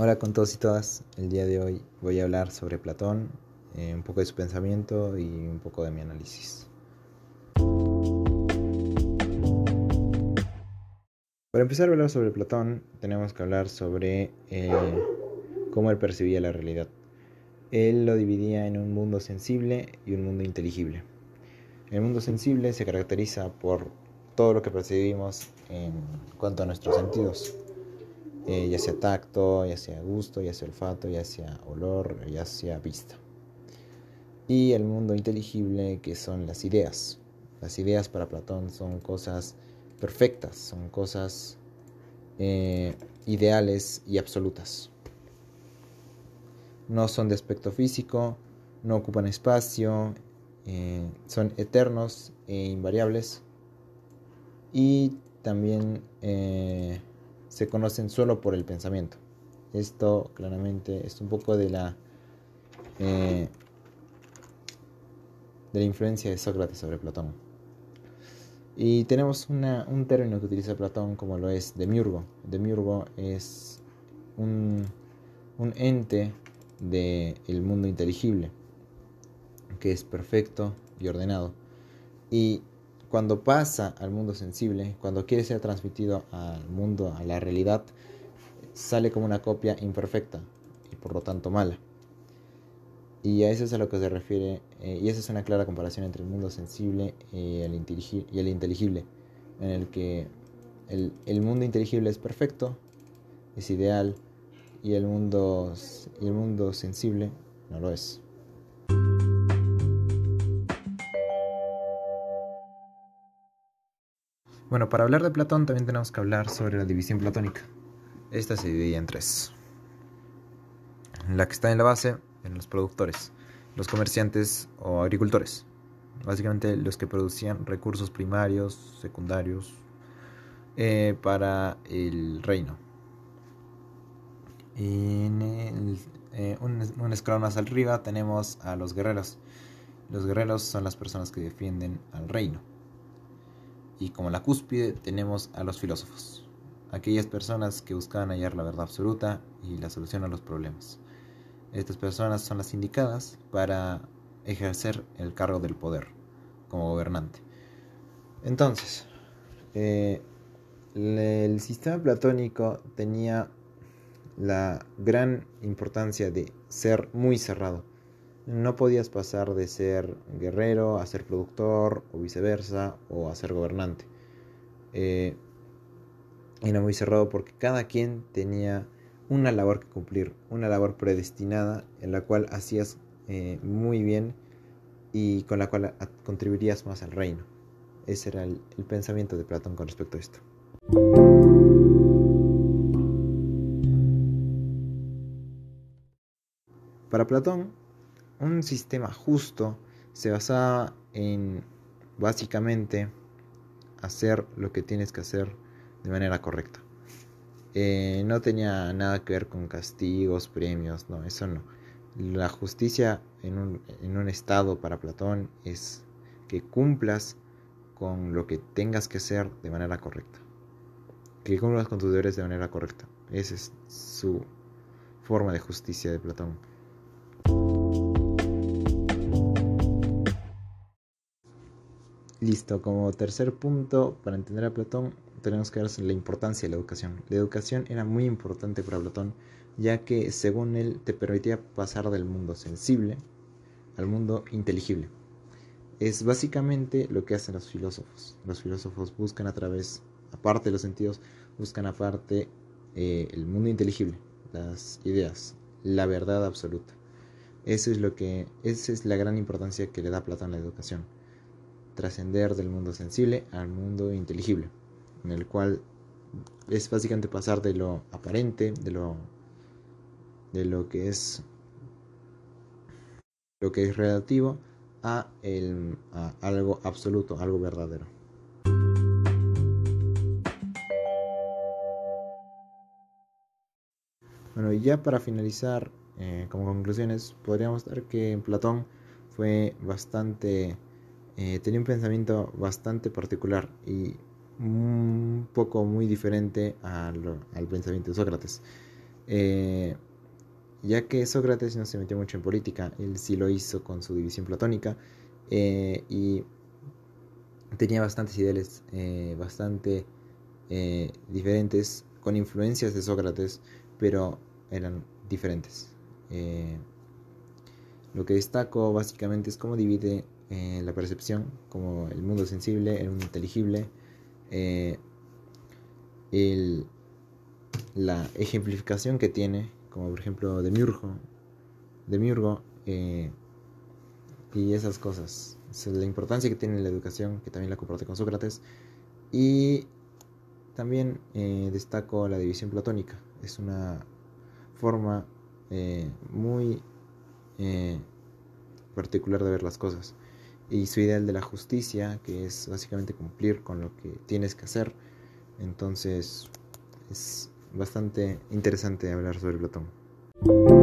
Hola con todos y todas. El día de hoy voy a hablar sobre Platón, eh, un poco de su pensamiento y un poco de mi análisis. Para empezar a hablar sobre Platón, tenemos que hablar sobre eh, cómo él percibía la realidad. Él lo dividía en un mundo sensible y un mundo inteligible. El mundo sensible se caracteriza por todo lo que percibimos en cuanto a nuestros sentidos eh, ya sea tacto, ya sea gusto, ya sea olfato, ya sea olor, ya sea vista. Y el mundo inteligible que son las ideas. Las ideas para Platón son cosas perfectas, son cosas eh, ideales y absolutas. No son de aspecto físico, no ocupan espacio, eh, son eternos e invariables y también se conocen solo por el pensamiento. Esto claramente es un poco de la eh, de la influencia de Sócrates sobre Platón. Y tenemos un término que utiliza Platón como lo es demiurgo. Demiurgo es un, un ente del mundo inteligible, que es perfecto y ordenado. Y cuando pasa al mundo sensible, cuando quiere ser transmitido al mundo, a la realidad, sale como una copia imperfecta y por lo tanto mala. Y a eso es a lo que se refiere, eh, y esa es una clara comparación entre el mundo sensible y el, y el inteligible, en el que el, mundo inteligible es perfecto, es ideal, y el mundo, y el mundo sensible no lo es. Bueno, para hablar de Platón también tenemos que hablar sobre la división platónica. Esta se divide en tres. La que está en la base, en los productores, los comerciantes o agricultores. Básicamente los que producían recursos primarios, secundarios, eh, para el reino. En eh, un, un escalón más arriba tenemos a los guerreros. Los guerreros son las personas que defienden al reino y como la cúspide tenemos a los filósofos, aquellas personas que buscaban hallar la verdad absoluta y la solución a los problemas. Estas personas son las indicadas para ejercer el cargo del poder como gobernante. Entonces, eh, el sistema platónico tenía la gran importancia de ser muy cerrado no podías pasar de ser guerrero a ser productor o viceversa o a ser gobernante. Eh, era muy cerrado porque cada quien tenía una labor que cumplir, una labor predestinada en la cual hacías eh, muy bien y con la cual contribuirías más al reino. Ese era el pensamiento de Platón con respecto a esto. Para Platón, un sistema justo se basaba en básicamente hacer lo que tienes que hacer de manera correcta. Eh, no tenía nada que ver con castigos, premios, no, eso no. La justicia en un, en un estado para Platón es que cumplas con lo que tengas que hacer de manera correcta. Que cumplas con tus deberes de manera correcta. Esa es su forma de justicia de Platón. Listo, como tercer punto, para entender a Platón, tenemos que ver la importancia de la educación. La educación era muy importante para Platón, ya que según él te permitía pasar del mundo sensible al mundo inteligible. Es básicamente lo que hacen los filósofos. Los filósofos buscan a través, aparte de los sentidos, buscan aparte eh, el mundo inteligible, las ideas, la verdad absoluta. Eso es lo que, esa es la gran importancia que le da Platón a la educación trascender del mundo sensible al mundo inteligible, en el cual es básicamente pasar de lo aparente, de lo de lo que es lo que es relativo a, el, a algo absoluto, algo verdadero. Bueno, y ya para finalizar, eh, como conclusiones, podríamos dar que Platón fue bastante eh, tenía un pensamiento bastante particular y un poco muy diferente al, pensamiento de Sócrates. Eh, ya que Sócrates no se metió mucho en política, él sí lo hizo con su división platónica eh, y tenía bastantes ideales bastante diferentes, con influencias de Sócrates, pero eran diferentes. Lo que destaco básicamente es cómo divide la percepción, como el mundo sensible, el mundo inteligible, el, la ejemplificación que tiene, como por ejemplo de Miurgo, de Miurgo eh, y esas cosas. la importancia que tiene la educación, que también la comparte con Sócrates. Y también eh, destaco la división platónica. Es una forma eh, muy particular de ver las cosas. Y su ideal de la justicia, que es básicamente cumplir con lo que tienes que hacer. Entonces, es bastante interesante hablar sobre Platón.